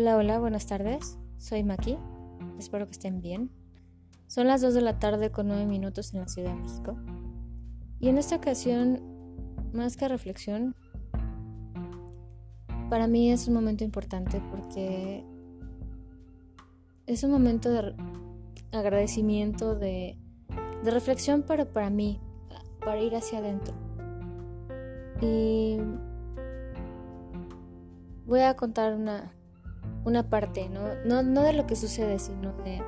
Hola, hola, buenas tardes. Soy Maki. Espero que estén bien. Son las 2 de la tarde con 9 minutos en la Ciudad de México. Y en esta ocasión, más que reflexión, para mí es un momento importante porque es un momento de agradecimiento, de, reflexión, pero para mí, para ir hacia adentro. Y voy a contar una, una parte, ¿no? ¿no? No de lo que sucede, sino de,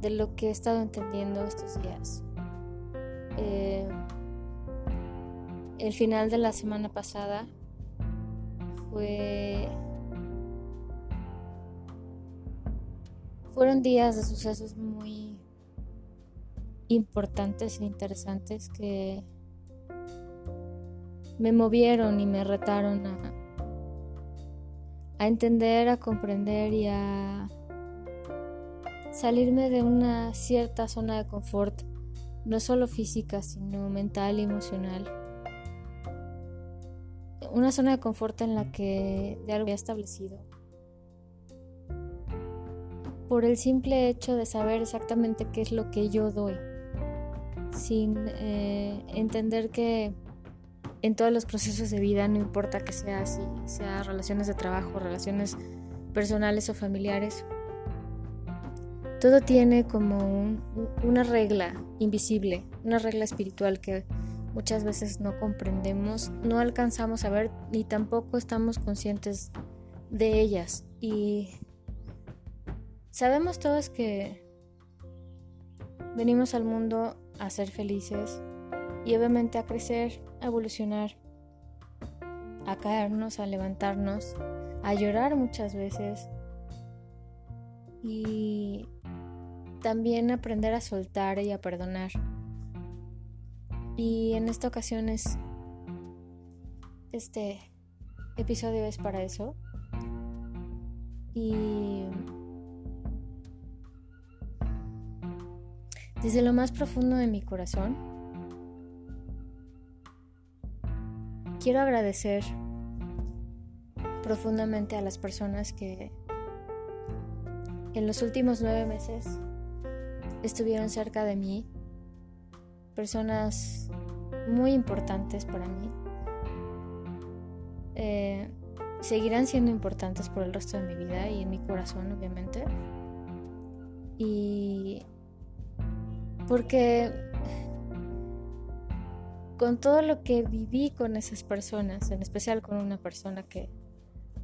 de lo que he estado entendiendo estos días. Eh, el final de la semana pasada fue... Fueron días de sucesos muy importantes e interesantes que me movieron y me retaron a, a entender, a comprender y a salirme de una cierta zona de confort, no solo física, sino mental y emocional. Una zona de confort en la que de algo había establecido. Por el simple hecho de saber exactamente qué es lo que yo doy, sin eh, entender que en todos los procesos de vida, no importa que sea así, sea relaciones de trabajo, relaciones personales o familiares, todo tiene como una regla invisible, una regla espiritual que muchas veces no comprendemos, no alcanzamos a ver ni tampoco estamos conscientes de ellas. Y sabemos todos que venimos al mundo a ser felices y obviamente a crecer, a evolucionar, a caernos, a levantarnos, a llorar muchas veces y también aprender a soltar y a perdonar. Y en esta ocasión es este episodio es para eso. Y desde lo más profundo de mi corazón quiero agradecer profundamente a las personas que en los últimos nueve meses estuvieron cerca de mí, personas muy importantes para mí. Eh, seguirán siendo importantes por el resto de mi vida y en mi corazón, obviamente. Y porque con todo lo que viví con esas personas, en especial con una persona que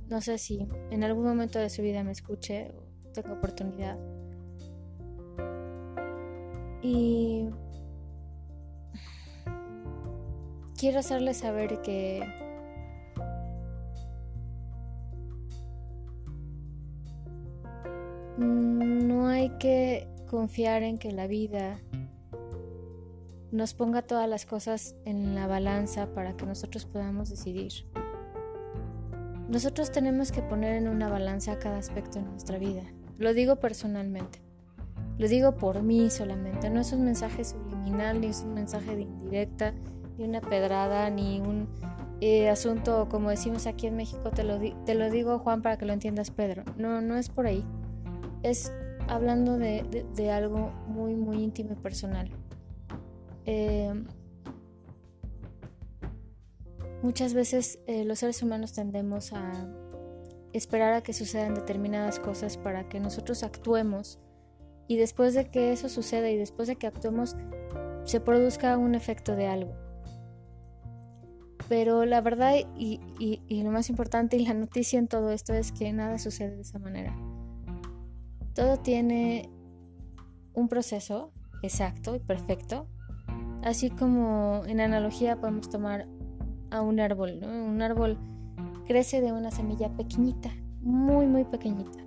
no sé si en algún momento de su vida me escuche o tengo oportunidad. Y quiero hacerle saber que no hay que confiar en que la vida nos ponga todas las cosas en la balanza para que nosotros podamos decidir. Nosotros tenemos que poner en una balanza cada aspecto de nuestra vida. Lo digo personalmente. Lo digo por mí solamente. No es un mensaje subliminal, ni es un mensaje de indirecta, ni una pedrada, ni un eh, asunto, como decimos aquí en México, te lo, te lo digo Juan para que lo entiendas Pedro. No, no es por ahí. Es hablando de, de algo muy, muy íntimo y personal. Eh, muchas veces eh, los seres humanos tendemos a esperar a que sucedan determinadas cosas para que nosotros actuemos y después de que eso suceda y después de que actuemos se produzca un efecto de algo. Pero la verdad y, y, lo más importante y la noticia en todo esto es que nada sucede de esa manera. Todo tiene un proceso exacto y perfecto Así como en analogía podemos tomar a un árbol, Un árbol crece de una semilla pequeñita, muy, muy pequeñita.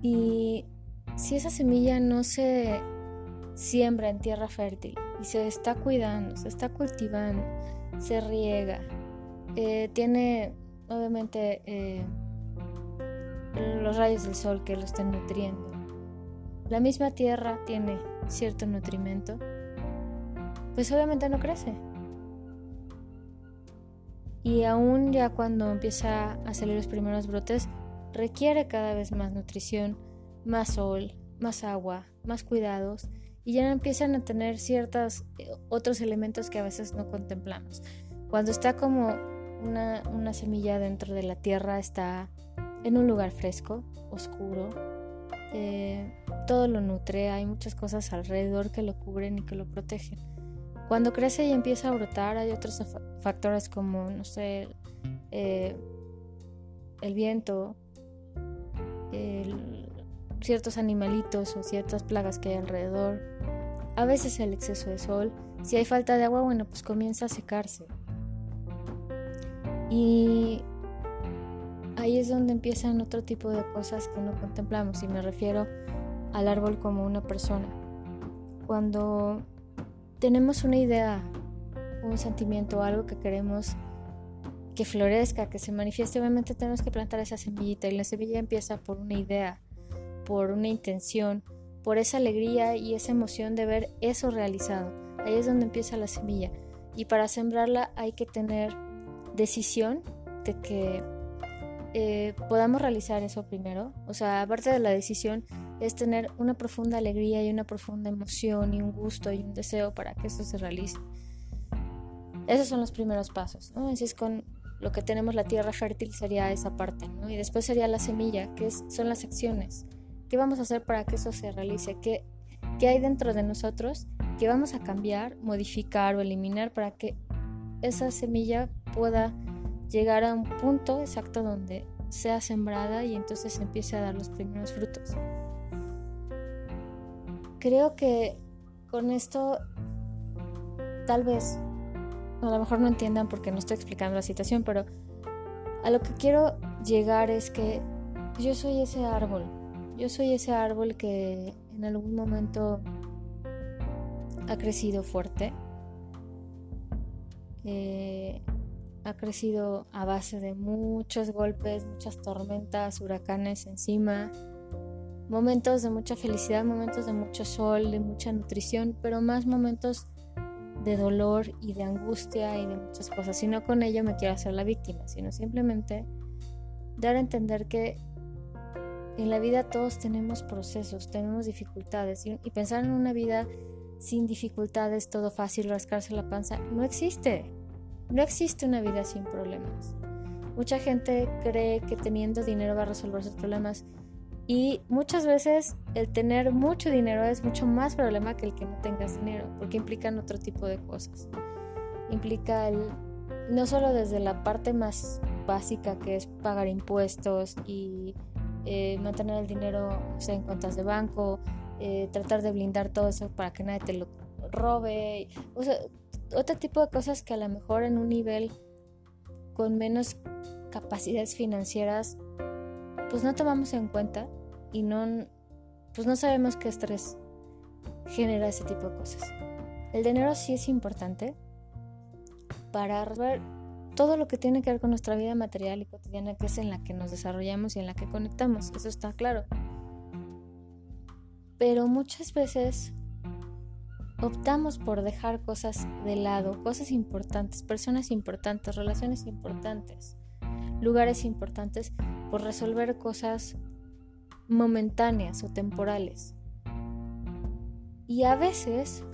Y si esa semilla no se siembra en tierra fértil y se está cuidando, se está cultivando, se riega, eh, tiene obviamente eh, los rayos del sol que lo están nutriendo. La misma tierra tiene cierto nutrimento, pues obviamente no crece. Y aún ya cuando empieza a salir los primeros brotes, requiere cada vez más nutrición, más sol, más agua, más cuidados y ya empiezan a tener ciertos eh, otros elementos que a veces no contemplamos. Cuando está como una, una semilla dentro de la tierra, está en un lugar fresco, oscuro, eh, todo lo nutre, hay muchas cosas alrededor que lo cubren y que lo protegen. Cuando crece y empieza a brotar, hay otros factores como, no sé, eh, el viento, ciertos animalitos o ciertas plagas que hay alrededor, a veces el exceso de sol. Si hay falta de agua, bueno, pues comienza a secarse. Y ahí es donde empiezan otro tipo de cosas que no contemplamos y me refiero al árbol como una persona. Cuando tenemos una idea, un sentimiento, algo que queremos que florezca, que se manifieste, obviamente tenemos que plantar esa semillita y la semilla empieza por una idea, por una intención, por esa alegría y esa emoción de ver eso realizado. Ahí es donde empieza la semilla. Y para sembrarla hay que tener decisión de que eh, podamos realizar eso primero. O sea, aparte de la decisión, es tener una profunda alegría y una profunda emoción y un gusto y un deseo para que esto se realice. Esos son los primeros pasos, ¿no? Así es con lo que tenemos la tierra fértil sería esa parte, ¿no? Y después sería la semilla, que son las acciones. ¿Qué vamos a hacer para que eso se realice? ¿Qué, ¿Qué hay dentro de nosotros que vamos a cambiar, modificar o eliminar para que esa semilla pueda llegar a un punto exacto donde sea sembrada y entonces empiece a dar los primeros frutos. Creo que con esto tal vez a lo mejor no entiendan porque no estoy explicando la situación, pero a lo que quiero llegar es que yo soy ese árbol, yo soy ese árbol que en algún momento ha crecido fuerte, eh, ha crecido a base de muchos golpes, muchas tormentas, huracanes encima, momentos de mucha felicidad, momentos de mucho sol, de mucha nutrición, pero más momentos de dolor y de angustia y de muchas cosas. Y no con ello me quiero hacer la víctima, sino simplemente dar a entender que en la vida todos tenemos procesos, tenemos dificultades y, pensar en una vida sin dificultades, todo fácil, rascarse la panza, no existe. No existe una vida sin problemas. Mucha gente cree que teniendo dinero va a resolver sus problemas y muchas veces el tener mucho dinero es mucho más problema que el que no tengas dinero, porque implican otro tipo de cosas. Implica no solo desde la parte más básica que es pagar impuestos y eh, mantener el dinero en cuentas de banco, eh, tratar de blindar todo eso para que nadie te lo robe, otro tipo de cosas que a lo mejor en un nivel con menos capacidades financieras pues no tomamos en cuenta y no pues no sabemos qué estrés genera ese tipo de cosas. El dinero sí es importante para ver todo lo que tiene que ver con nuestra vida material y cotidiana, que es en la que nos desarrollamos y en la que conectamos, eso está claro. Pero muchas veces optamos por dejar cosas de lado, cosas importantes, personas importantes, relaciones importantes, lugares importantes, por resolver cosas momentáneas o temporales. Y a veces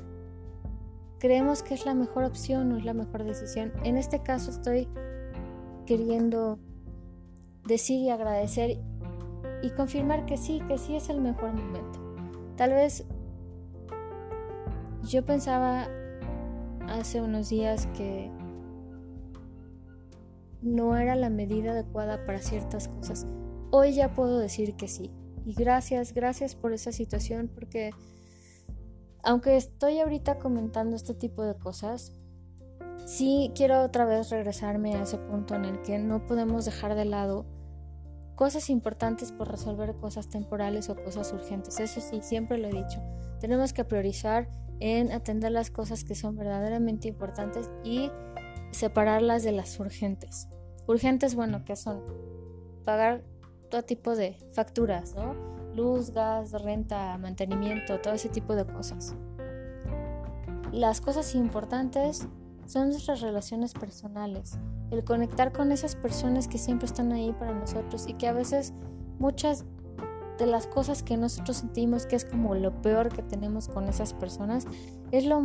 creemos que es la mejor opción o es la mejor decisión. En este caso estoy queriendo decir y agradecer y confirmar que sí, que sí es el mejor momento. Tal vez yo pensaba hace unos días que no era la medida adecuada para ciertas cosas. Hoy ya puedo decir que sí. Y gracias, gracias por esa situación porque aunque estoy ahorita comentando este tipo de cosas, sí quiero otra vez regresarme a ese punto en el que no podemos dejar de lado cosas importantes por resolver cosas temporales o cosas urgentes. Eso sí, siempre lo he dicho. Tenemos que priorizar en atender las cosas que son verdaderamente importantes y separarlas de las urgentes. Urgentes, bueno, que son pagar todo tipo de facturas, ¿no? Luz, gas, renta, mantenimiento, todo ese tipo de cosas. Las cosas importantes son nuestras relaciones personales, el conectar con esas personas que siempre están ahí para nosotros y que a veces muchas de las cosas que nosotros sentimos que es como lo peor que tenemos con esas personas es lo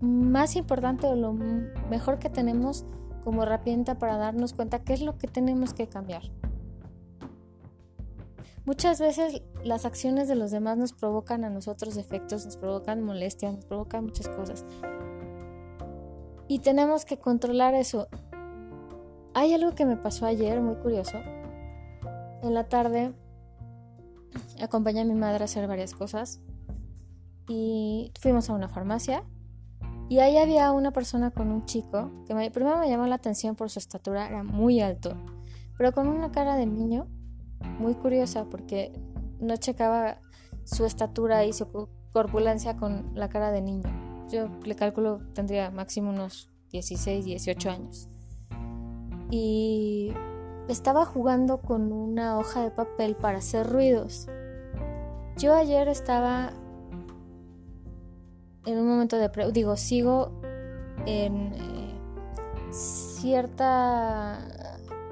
más importante o lo mejor que tenemos como herramienta para darnos cuenta qué es lo que tenemos que cambiar. Muchas veces las acciones de los demás nos provocan a nosotros efectos, nos provocan molestias, nos provocan muchas cosas. Y tenemos que controlar eso. Hay algo que me pasó ayer, muy curioso. En la tarde acompañé a mi madre a hacer varias cosas y fuimos a una farmacia y ahí había una persona con un chico que primero me llamó la atención por su estatura, era muy alto, pero con una cara de niño muy curiosa porque no checaba su estatura y su corpulencia con la cara de niño. Yo le calculo tendría máximo unos 16, 18 años. Y estaba jugando con una hoja de papel para hacer ruidos. Yo ayer estaba en un momento de... digo, sigo en eh, cierta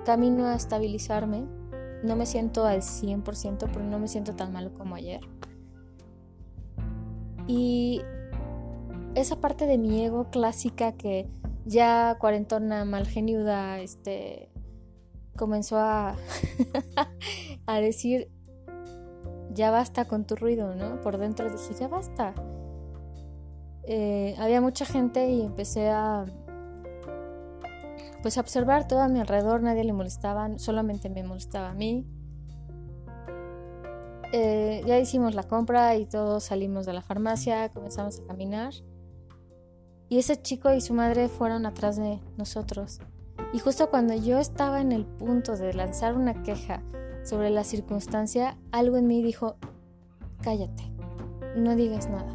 camino a estabilizarme no me siento al 100%, pero no me siento tan malo como ayer. Y esa parte de mi ego clásica que ya cuarentona, malgeniuda, este, comenzó a, a decir, ya basta con tu ruido, ¿no? Por dentro dije, ya basta. Eh, había mucha gente y empecé a pues observar todo a mi alrededor, nadie le molestaba, solamente me molestaba a mí. Eh, ya hicimos la compra y todos salimos de la farmacia, comenzamos a caminar. Y ese chico y su madre fueron atrás de nosotros. Y justo cuando yo estaba en el punto de lanzar una queja sobre la circunstancia, algo en mí dijo, cállate, no digas nada,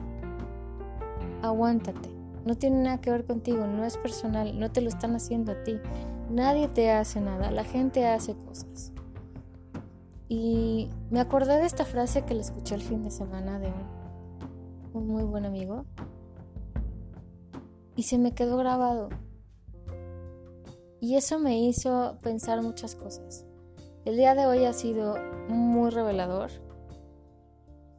aguántate. No tiene nada que ver contigo, no es personal, no te lo están haciendo a ti. Nadie te hace nada, la gente hace cosas. Y me acordé de esta frase que le escuché el fin de semana de un, un muy buen amigo. Y se me quedó grabado. Y eso me hizo pensar muchas cosas. El día de hoy ha sido muy revelador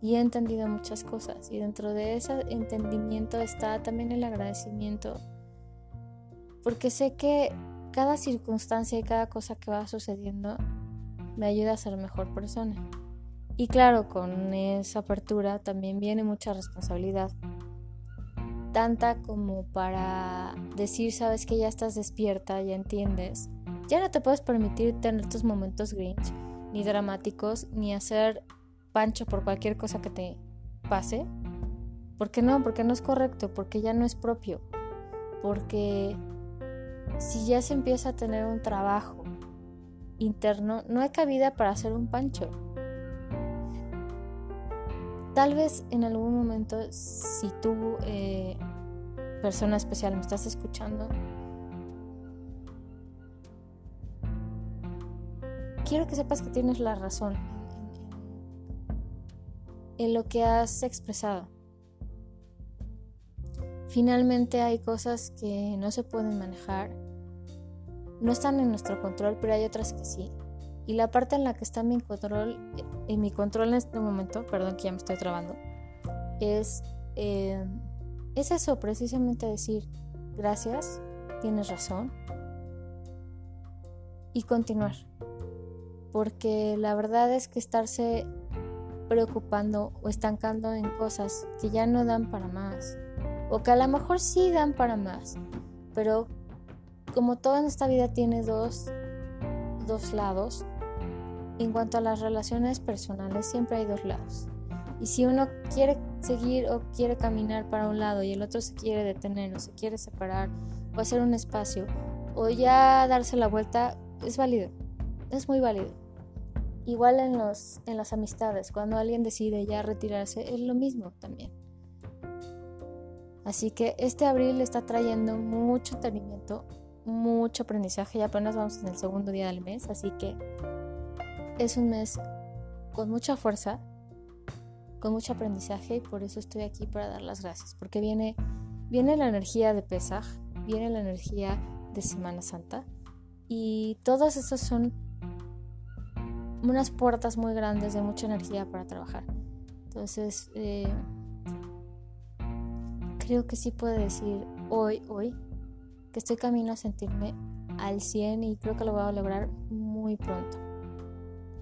y he entendido muchas cosas y dentro de ese entendimiento está también el agradecimiento porque sé que cada circunstancia y cada cosa que va sucediendo me ayuda a ser mejor persona. Y claro, con esa apertura también viene mucha responsabilidad. Tanta como para decir, sabes que ya estás despierta, ya entiendes. Ya no te puedes permitir tener tus momentos grinch, ni dramáticos, ni hacer pancho por cualquier cosa que te pase. ¿Por qué no? Porque no es correcto, porque ya no es propio. Porque si ya se empieza a tener un trabajo interno, no hay cabida para hacer un pancho. Tal vez en algún momento, si tú, eh, persona especial, me estás escuchando, quiero que sepas que tienes la razón en lo que has expresado. Finalmente hay cosas que no se pueden manejar, no están en nuestro control, pero hay otras que sí. Y la parte en la que está mi control, en mi control en este momento, perdón que ya me estoy trabando, es, eh, es eso, precisamente decir, gracias, tienes razón, y continuar. Porque la verdad es que estarse preocupando o estancando en cosas que ya no dan para más o que a lo mejor sí dan para más, pero como toda en esta vida tiene dos, dos lados, en cuanto a las relaciones personales siempre hay dos lados. Y si uno quiere seguir o quiere caminar para un lado y el otro se quiere detener o se quiere separar o hacer un espacio o ya darse la vuelta, es válido, es muy válido. Igual en, los, en las amistades, cuando alguien decide ya retirarse, es lo mismo también. Así que este abril está trayendo mucho entendimiento, mucho aprendizaje. Ya apenas vamos en el segundo día del mes, así que es un mes con mucha fuerza, con mucho aprendizaje y por eso estoy aquí para dar las gracias, porque viene, viene la energía de Pesaj, viene la energía de Semana Santa y todos esos son unas puertas muy grandes de mucha energía para trabajar. Entonces, eh, creo que sí puedo decir hoy, hoy, que estoy camino a sentirme al 100 y creo que lo voy a lograr muy pronto.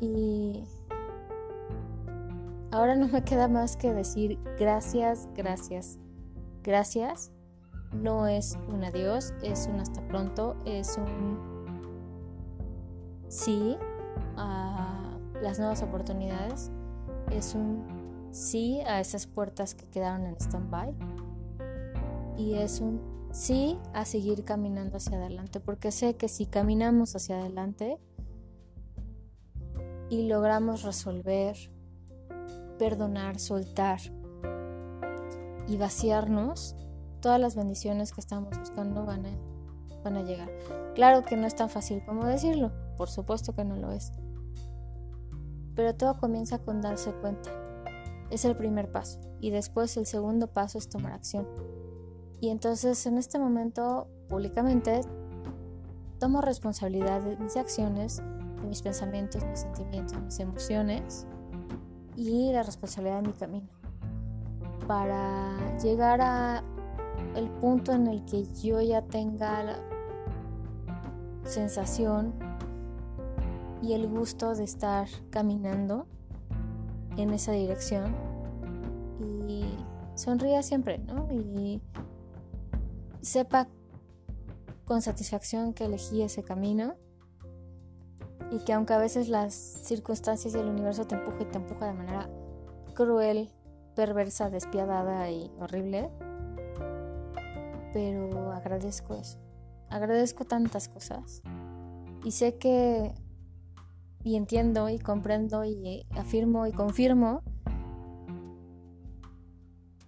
Y ahora no me queda más que decir gracias, gracias, gracias. No es un adiós, es un hasta pronto, es un sí a las nuevas oportunidades, es un sí a esas puertas que quedaron en stand-by y es un sí a seguir caminando hacia adelante, porque sé que si caminamos hacia adelante y logramos resolver, perdonar, soltar y vaciarnos, todas las bendiciones que estamos buscando van a, van a llegar. Claro que no es tan fácil como decirlo, por supuesto que no lo es. Pero todo comienza con darse cuenta. Es el primer paso. Y después el segundo paso es tomar acción. Y entonces en este momento, públicamente, tomo responsabilidad de mis acciones, de mis pensamientos, mis sentimientos, mis emociones y la responsabilidad de mi camino. Para llegar a el punto en el que yo ya tenga la sensación y el gusto de estar caminando en esa dirección y sonría siempre, ¿no? Y sepa con satisfacción que elegí ese camino y que aunque a veces las circunstancias y el universo te empuja y te empuja de manera cruel, perversa, despiadada y horrible, pero agradezco eso. Agradezco tantas cosas y sé que y entiendo y comprendo y afirmo y confirmo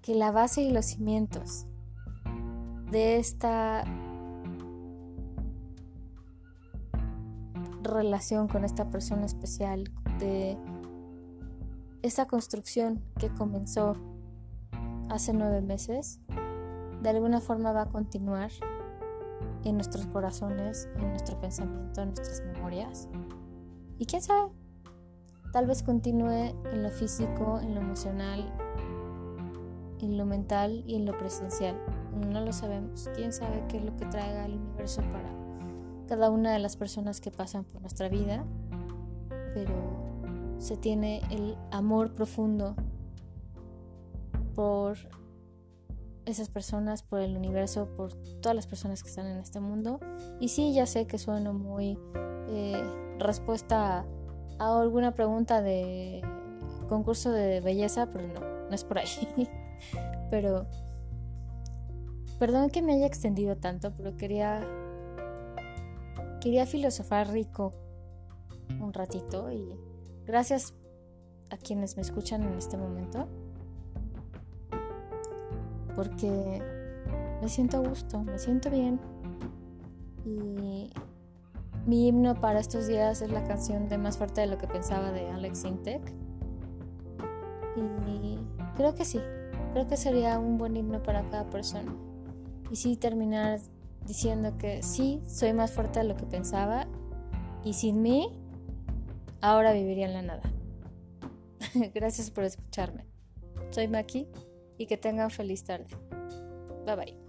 que la base y los cimientos de esta relación con esta persona especial, de esta construcción que comenzó hace nueve meses, de alguna forma va a continuar en nuestros corazones, en nuestro pensamiento, en nuestras memorias. Y quién sabe, tal vez continúe en lo físico, en lo emocional, en lo mental y en lo presencial. No lo sabemos. ¿Quién sabe qué es lo que traiga el universo para cada una de las personas que pasan por nuestra vida? Pero se tiene el amor profundo por esas personas, por el universo, por todas las personas que están en este mundo. Y sí, ya sé que sueno muy eh, respuesta a alguna pregunta de concurso de belleza, pero no, no es por ahí. pero Perdón que me haya extendido tanto, pero quería quería filosofar rico un ratito y gracias a quienes me escuchan en este momento porque me siento a gusto, me siento bien. Y mi himno para estos días es la canción de Más fuerte de lo que pensaba de Alex Sintek y creo que sí, creo que sería un buen himno para cada persona. Y sí terminar diciendo que sí, soy más fuerte de lo que pensaba y sin mí, ahora viviría en la nada. Gracias por escucharme. Soy Maki y que tengan feliz tarde. Bye bye.